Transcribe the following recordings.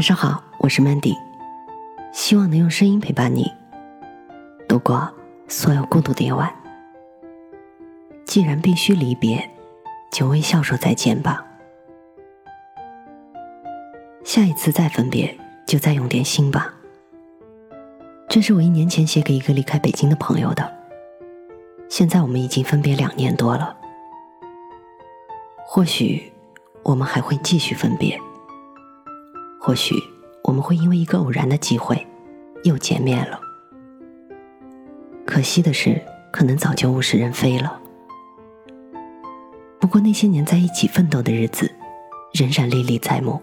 晚上好，我是 Mandy，希望能用声音陪伴你度过所有孤独的夜晚。既然必须离别，就微笑说再见吧。下一次再分别，就再用点心吧。这是我一年前写给一个离开北京的朋友的。现在我们已经分别两年多了，或许我们还会继续分别。或许我们会因为一个偶然的机会又见面了。可惜的是，可能早就物是人非了。不过那些年在一起奋斗的日子，仍然历历在目。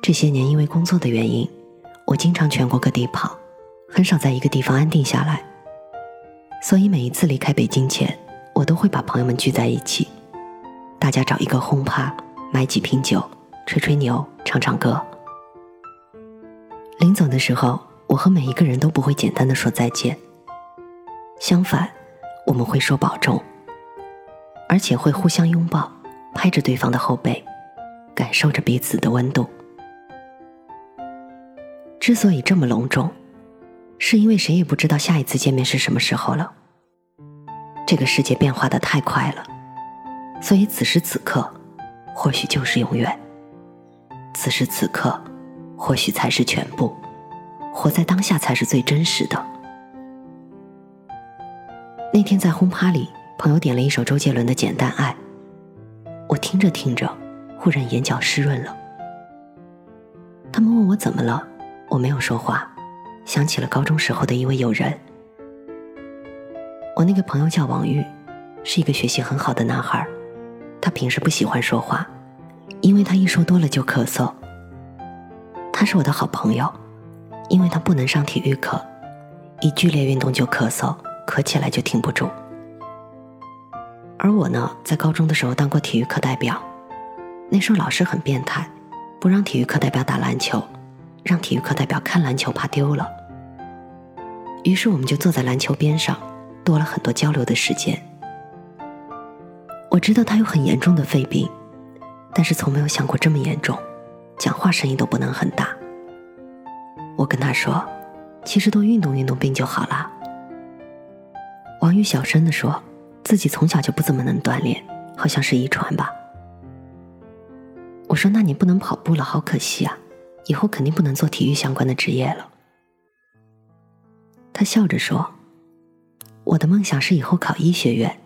这些年因为工作的原因，我经常全国各地跑，很少在一个地方安定下来。所以每一次离开北京前，我都会把朋友们聚在一起，大家找一个轰趴，买几瓶酒。吹吹牛，唱唱歌。临走的时候，我和每一个人都不会简单的说再见。相反，我们会说保重，而且会互相拥抱，拍着对方的后背，感受着彼此的温度。之所以这么隆重，是因为谁也不知道下一次见面是什么时候了。这个世界变化的太快了，所以此时此刻，或许就是永远。此时此刻，或许才是全部。活在当下才是最真实的。那天在轰趴里，朋友点了一首周杰伦的《简单爱》，我听着听着，忽然眼角湿润了。他们问我怎么了，我没有说话，想起了高中时候的一位友人。我那个朋友叫王玉，是一个学习很好的男孩，他平时不喜欢说话。因为他一说多了就咳嗽。他是我的好朋友，因为他不能上体育课，一剧烈运动就咳嗽，咳起来就停不住。而我呢，在高中的时候当过体育课代表，那时候老师很变态，不让体育课代表打篮球，让体育课代表看篮球怕丢了。于是我们就坐在篮球边上，多了很多交流的时间。我知道他有很严重的肺病。但是从没有想过这么严重，讲话声音都不能很大。我跟他说：“其实多运动运动，病就好了。”王宇小声的说：“自己从小就不怎么能锻炼，好像是遗传吧。”我说：“那你不能跑步了，好可惜啊！以后肯定不能做体育相关的职业了。”他笑着说：“我的梦想是以后考医学院，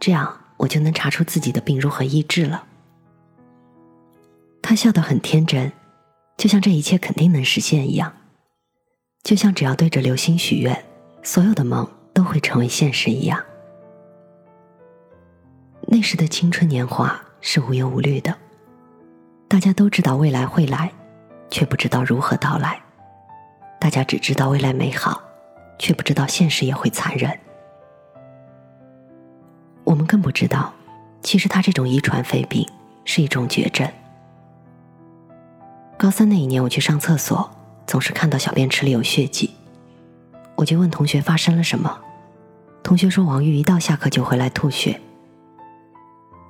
这样我就能查出自己的病如何医治了。”他笑得很天真，就像这一切肯定能实现一样，就像只要对着流星许愿，所有的梦都会成为现实一样。那时的青春年华是无忧无虑的，大家都知道未来会来，却不知道如何到来；大家只知道未来美好，却不知道现实也会残忍。我们更不知道，其实他这种遗传肺病是一种绝症。高三那一年，我去上厕所，总是看到小便池里有血迹，我就问同学发生了什么。同学说王玉一到下课就回来吐血。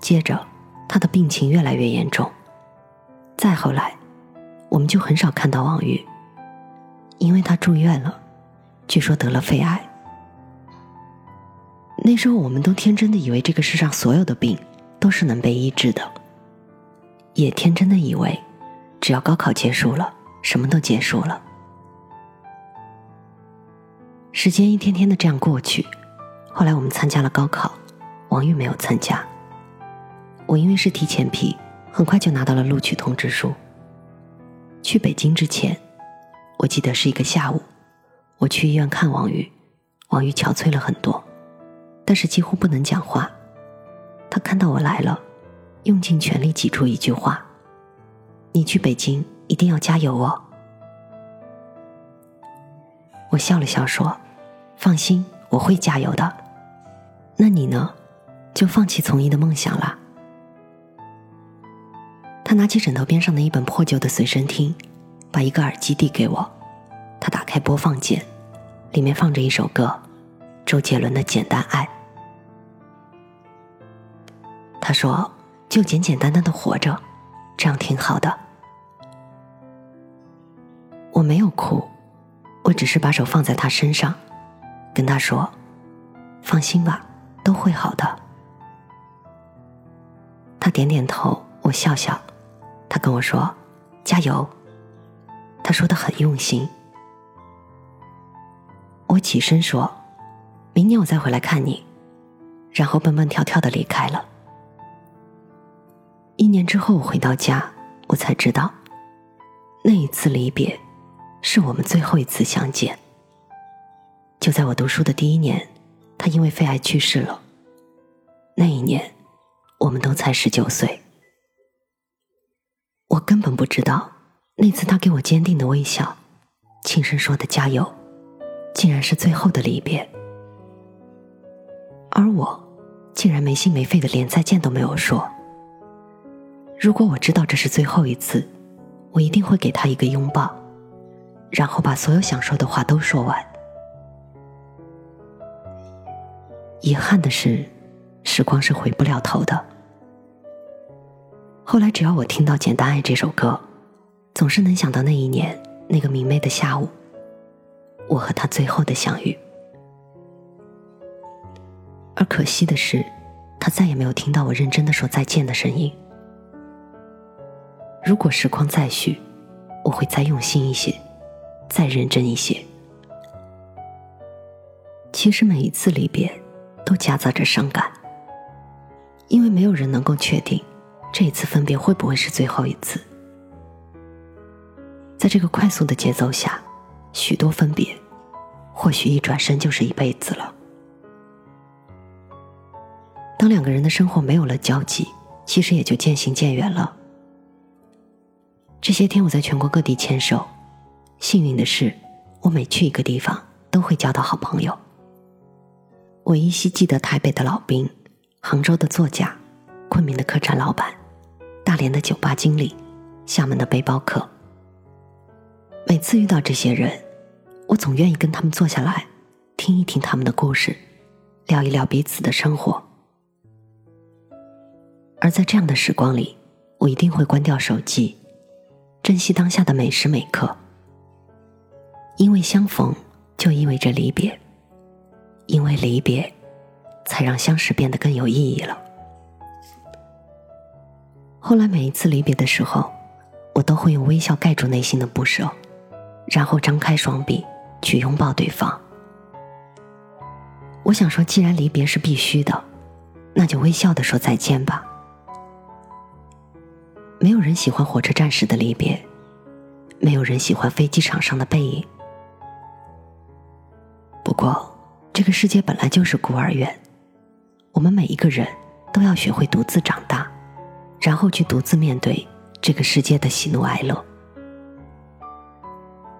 接着，他的病情越来越严重。再后来，我们就很少看到王玉，因为他住院了，据说得了肺癌。那时候，我们都天真的以为这个世上所有的病都是能被医治的，也天真的以为。只要高考结束了，什么都结束了。时间一天天的这样过去，后来我们参加了高考，王玉没有参加。我因为是提前批，很快就拿到了录取通知书。去北京之前，我记得是一个下午，我去医院看王玉，王玉憔悴了很多，但是几乎不能讲话。他看到我来了，用尽全力挤出一句话。你去北京一定要加油哦！我笑了笑说：“放心，我会加油的。”那你呢？就放弃从医的梦想啦？他拿起枕头边上的一本破旧的随身听，把一个耳机递给我。他打开播放键，里面放着一首歌，周杰伦的《简单爱》。他说：“就简简单单的活着，这样挺好的。”我没有哭，我只是把手放在他身上，跟他说：“放心吧，都会好的。”他点点头，我笑笑。他跟我说：“加油。”他说的很用心。我起身说：“明年我再回来看你。”然后蹦蹦跳跳的离开了。一年之后，回到家，我才知道，那一次离别，是我们最后一次相见。就在我读书的第一年，他因为肺癌去世了。那一年。我们都才十九岁，我根本不知道，那次他给我坚定的微笑，轻声说的加油，竟然是最后的离别。而我，竟然没心没肺的连再见都没有说。如果我知道这是最后一次，我一定会给他一个拥抱，然后把所有想说的话都说完。遗憾的是。时光是回不了头的。后来，只要我听到《简单爱》这首歌，总是能想到那一年那个明媚的下午，我和他最后的相遇。而可惜的是，他再也没有听到我认真的说再见的声音。如果时光再续，我会再用心一些，再认真一些。其实每一次离别，都夹杂着伤感。因为没有人能够确定，这一次分别会不会是最后一次。在这个快速的节奏下，许多分别，或许一转身就是一辈子了。当两个人的生活没有了交集，其实也就渐行渐远了。这些天我在全国各地牵手，幸运的是，我每去一个地方都会交到好朋友。我依稀记得台北的老兵。杭州的作家，昆明的客栈老板，大连的酒吧经理，厦门的背包客。每次遇到这些人，我总愿意跟他们坐下来，听一听他们的故事，聊一聊彼此的生活。而在这样的时光里，我一定会关掉手机，珍惜当下的每时每刻。因为相逢，就意味着离别；因为离别。才让相识变得更有意义了。后来每一次离别的时候，我都会用微笑盖住内心的不舍，然后张开双臂去拥抱对方。我想说，既然离别是必须的，那就微笑的说再见吧。没有人喜欢火车站时的离别，没有人喜欢飞机场上的背影。不过，这个世界本来就是孤儿院。我们每一个人都要学会独自长大，然后去独自面对这个世界的喜怒哀乐。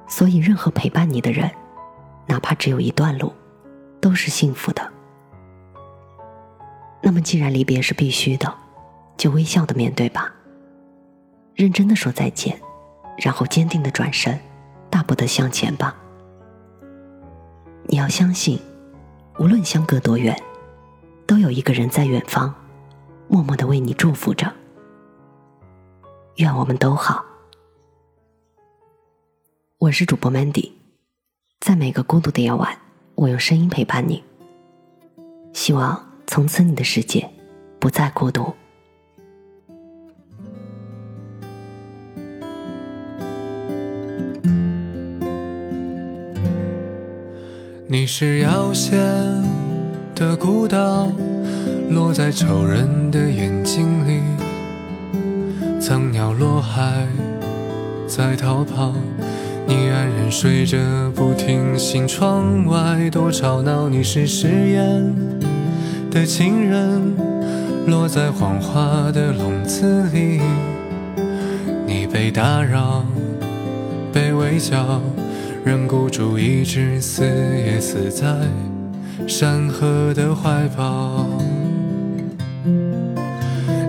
所以，任何陪伴你的人，哪怕只有一段路，都是幸福的。那么，既然离别是必须的，就微笑的面对吧，认真的说再见，然后坚定的转身，大步的向前吧。你要相信，无论相隔多远。都有一个人在远方，默默的为你祝福着。愿我们都好。我是主播 Mandy，在每个孤独的夜晚，我用声音陪伴你。希望从此你的世界不再孤独。你是要先。的孤岛落在愁人的眼睛里，苍鸟落海在逃跑，你安然睡着不停心，窗外多吵闹。你是誓言的情人，落在谎话的笼子里，你被打扰，被围剿，任孤注一掷，死也死在。山河的怀抱，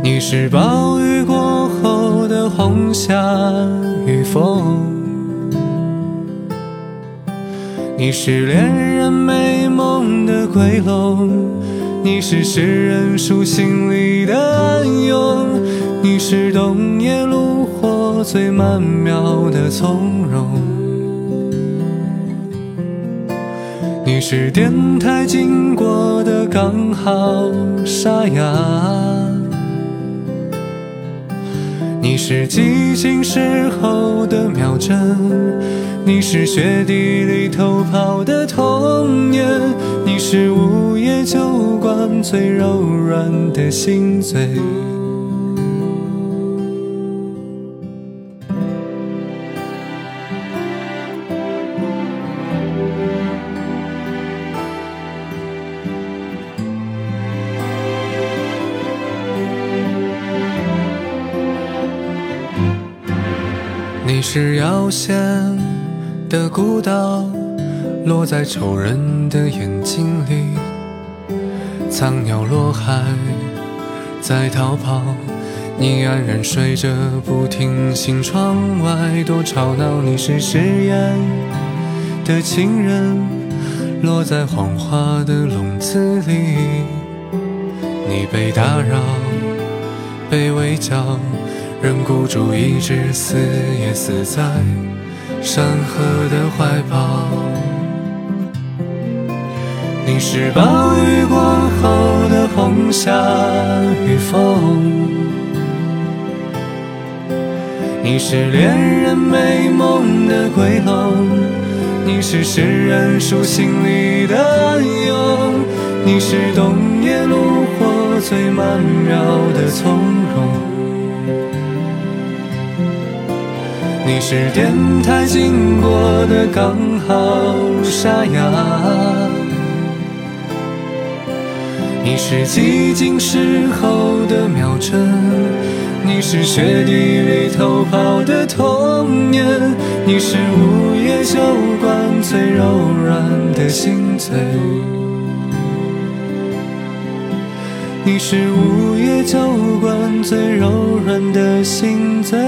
你是暴雨过后的红霞与风，你是恋人美梦的归拢，你是诗人书信里的暗涌，你是冬夜炉火最曼妙的从容。你是电台经过的刚好沙哑，你是激情时候的秒针，你是雪地里偷跑的童年，你是午夜酒馆最柔软的心嘴。是遥线的孤岛，落在愁人的眼睛里。苍鸟落海，在逃跑。你安然睡着不停醒，窗外多吵闹。你是誓言的情人，落在谎话的笼子里。你被打扰，被围剿。仍孤注一掷，死也死在山河的怀抱。你是暴雨过后的红霞与风，你是恋人美梦的归拢，你是诗人书信里的暗涌，你是冬夜炉火最曼妙的从容。你是电台经过的刚好沙哑，你是寂静时候的秒针，你是雪地里偷跑的童年，你是午夜酒馆最柔软的心嘴，你是午夜酒馆最柔软的心嘴。